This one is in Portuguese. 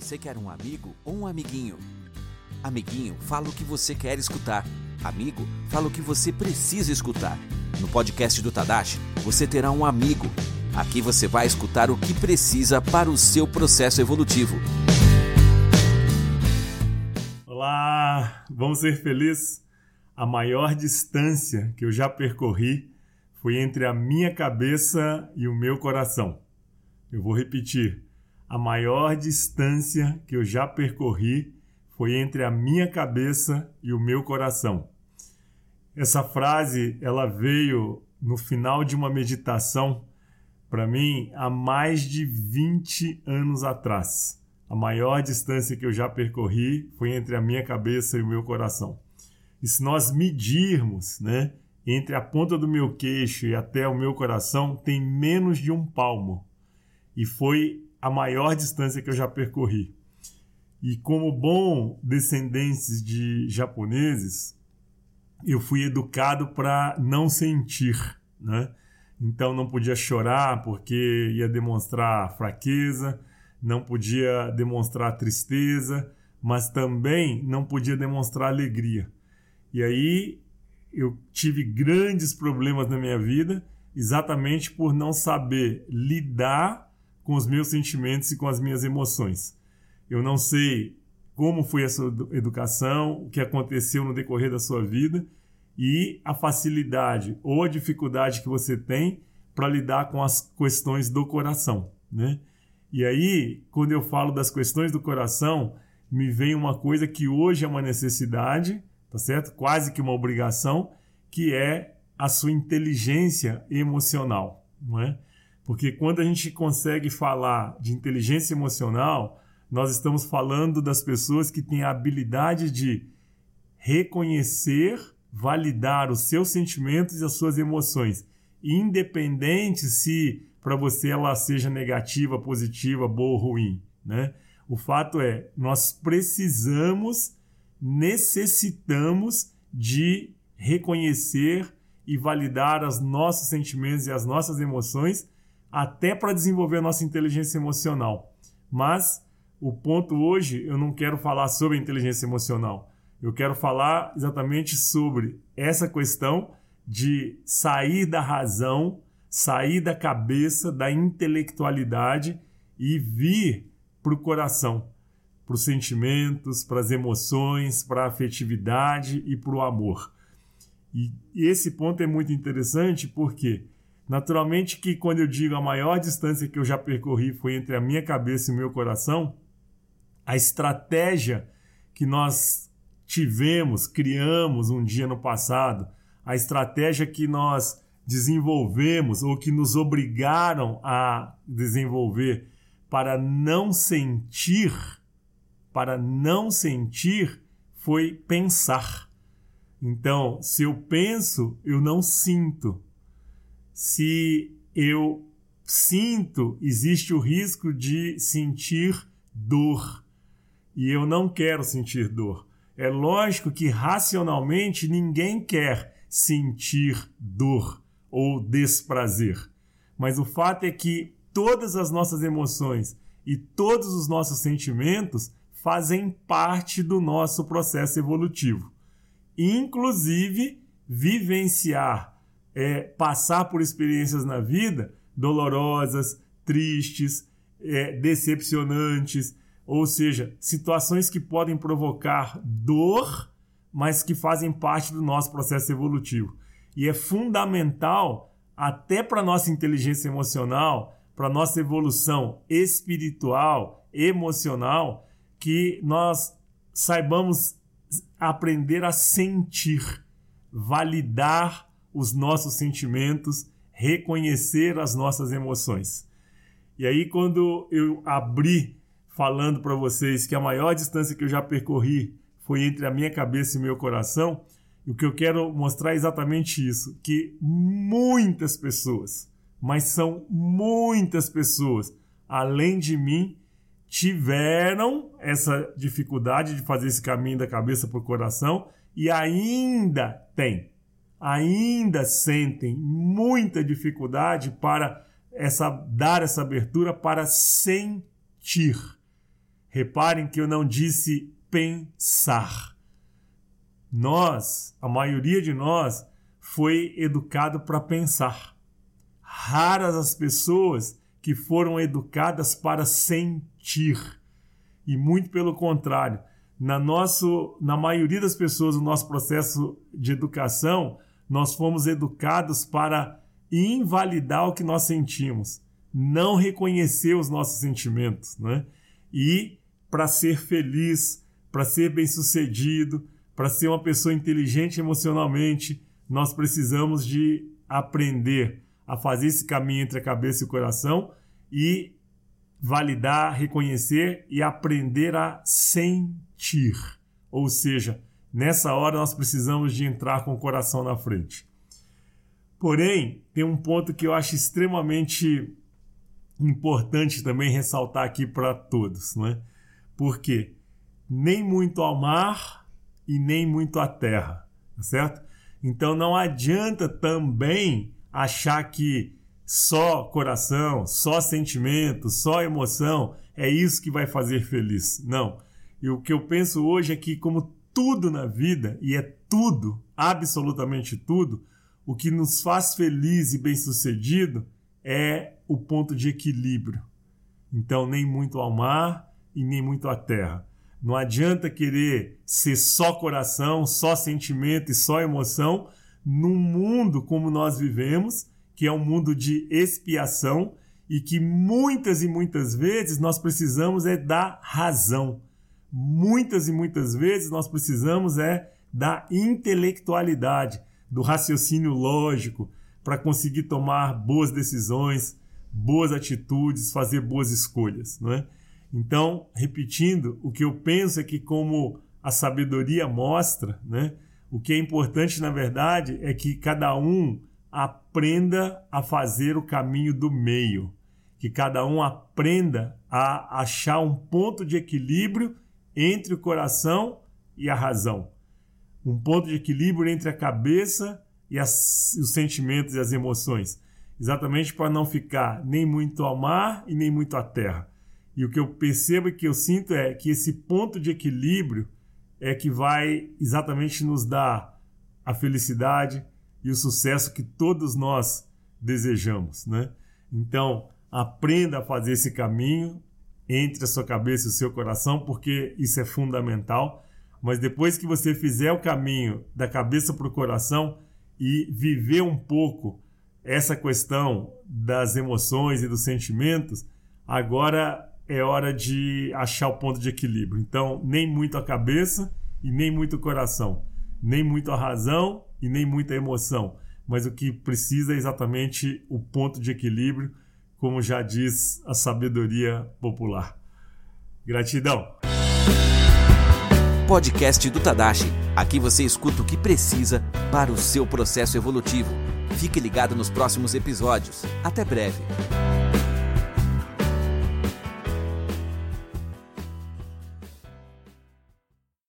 Você quer um amigo ou um amiguinho? Amiguinho, fala o que você quer escutar. Amigo, fala o que você precisa escutar. No podcast do Tadashi, você terá um amigo. Aqui você vai escutar o que precisa para o seu processo evolutivo. Olá, vamos ser felizes? A maior distância que eu já percorri foi entre a minha cabeça e o meu coração. Eu vou repetir. A maior distância que eu já percorri foi entre a minha cabeça e o meu coração. Essa frase, ela veio no final de uma meditação para mim há mais de 20 anos atrás. A maior distância que eu já percorri foi entre a minha cabeça e o meu coração. E se nós medirmos, né, entre a ponta do meu queixo e até o meu coração, tem menos de um palmo. E foi a maior distância que eu já percorri. E como bom descendentes de japoneses, eu fui educado para não sentir, né? Então não podia chorar porque ia demonstrar fraqueza, não podia demonstrar tristeza, mas também não podia demonstrar alegria. E aí eu tive grandes problemas na minha vida exatamente por não saber lidar com os meus sentimentos e com as minhas emoções. Eu não sei como foi a sua educação, o que aconteceu no decorrer da sua vida e a facilidade ou a dificuldade que você tem para lidar com as questões do coração, né? E aí, quando eu falo das questões do coração, me vem uma coisa que hoje é uma necessidade, tá certo? Quase que uma obrigação, que é a sua inteligência emocional, não é? Porque quando a gente consegue falar de inteligência emocional, nós estamos falando das pessoas que têm a habilidade de reconhecer, validar os seus sentimentos e as suas emoções, independente se para você ela seja negativa, positiva, boa ou ruim, né? O fato é, nós precisamos, necessitamos de reconhecer e validar os nossos sentimentos e as nossas emoções até para desenvolver a nossa inteligência emocional. Mas o ponto hoje eu não quero falar sobre inteligência emocional. Eu quero falar exatamente sobre essa questão de sair da razão, sair da cabeça, da intelectualidade e vir para o coração, para os sentimentos, para as emoções, para a afetividade e para o amor. E esse ponto é muito interessante porque Naturalmente que quando eu digo a maior distância que eu já percorri foi entre a minha cabeça e o meu coração, a estratégia que nós tivemos, criamos um dia no passado, a estratégia que nós desenvolvemos ou que nos obrigaram a desenvolver para não sentir, para não sentir, foi pensar. Então, se eu penso, eu não sinto se eu sinto, existe o risco de sentir dor. E eu não quero sentir dor. É lógico que racionalmente ninguém quer sentir dor ou desprazer. Mas o fato é que todas as nossas emoções e todos os nossos sentimentos fazem parte do nosso processo evolutivo. Inclusive, vivenciar é, passar por experiências na vida dolorosas, tristes, é, decepcionantes, ou seja, situações que podem provocar dor, mas que fazem parte do nosso processo evolutivo. E é fundamental, até para a nossa inteligência emocional, para a nossa evolução espiritual, emocional, que nós saibamos aprender a sentir, validar os nossos sentimentos, reconhecer as nossas emoções. E aí, quando eu abri falando para vocês que a maior distância que eu já percorri foi entre a minha cabeça e meu coração, o que eu quero mostrar é exatamente isso: que muitas pessoas, mas são muitas pessoas, além de mim, tiveram essa dificuldade de fazer esse caminho da cabeça para o coração e ainda tem ainda sentem muita dificuldade para essa dar essa abertura para sentir. Reparem que eu não disse pensar. Nós, a maioria de nós, foi educado para pensar. Raras as pessoas que foram educadas para sentir. E muito pelo contrário, na, nosso, na maioria das pessoas, no nosso processo de educação, nós fomos educados para invalidar o que nós sentimos, não reconhecer os nossos sentimentos, né? E para ser feliz, para ser bem-sucedido, para ser uma pessoa inteligente emocionalmente, nós precisamos de aprender a fazer esse caminho entre a cabeça e o coração e validar, reconhecer e aprender a sentir. Ou seja, nessa hora nós precisamos de entrar com o coração na frente. Porém, tem um ponto que eu acho extremamente importante também ressaltar aqui para todos, né? Porque nem muito ao mar e nem muito à terra, tá certo? Então não adianta também achar que só coração, só sentimento, só emoção é isso que vai fazer feliz. Não. E o que eu penso hoje é que, como tudo na vida, e é tudo, absolutamente tudo, o que nos faz feliz e bem-sucedido é o ponto de equilíbrio. Então, nem muito ao mar e nem muito à terra. Não adianta querer ser só coração, só sentimento e só emoção num mundo como nós vivemos, que é um mundo de expiação e que muitas e muitas vezes nós precisamos é da razão. Muitas e muitas vezes nós precisamos é da intelectualidade, do raciocínio lógico para conseguir tomar boas decisões, boas atitudes, fazer boas escolhas, não é? Então, repetindo, o que eu penso é que como a sabedoria mostra, né? O que é importante, na verdade, é que cada um aprenda a fazer o caminho do meio, que cada um aprenda a achar um ponto de equilíbrio entre o coração e a razão, um ponto de equilíbrio entre a cabeça e as, os sentimentos e as emoções, exatamente para não ficar nem muito ao mar e nem muito à terra. E o que eu percebo e que eu sinto é que esse ponto de equilíbrio é que vai exatamente nos dar a felicidade e o sucesso que todos nós desejamos, né? Então, aprenda a fazer esse caminho entre a sua cabeça e o seu coração, porque isso é fundamental. Mas depois que você fizer o caminho da cabeça para o coração e viver um pouco essa questão das emoções e dos sentimentos, agora é hora de achar o ponto de equilíbrio. Então, nem muito a cabeça e nem muito o coração, nem muito a razão e nem muita emoção, mas o que precisa é exatamente o ponto de equilíbrio, como já diz a sabedoria popular. Gratidão. Podcast do Tadashi. Aqui você escuta o que precisa para o seu processo evolutivo. Fique ligado nos próximos episódios. Até breve.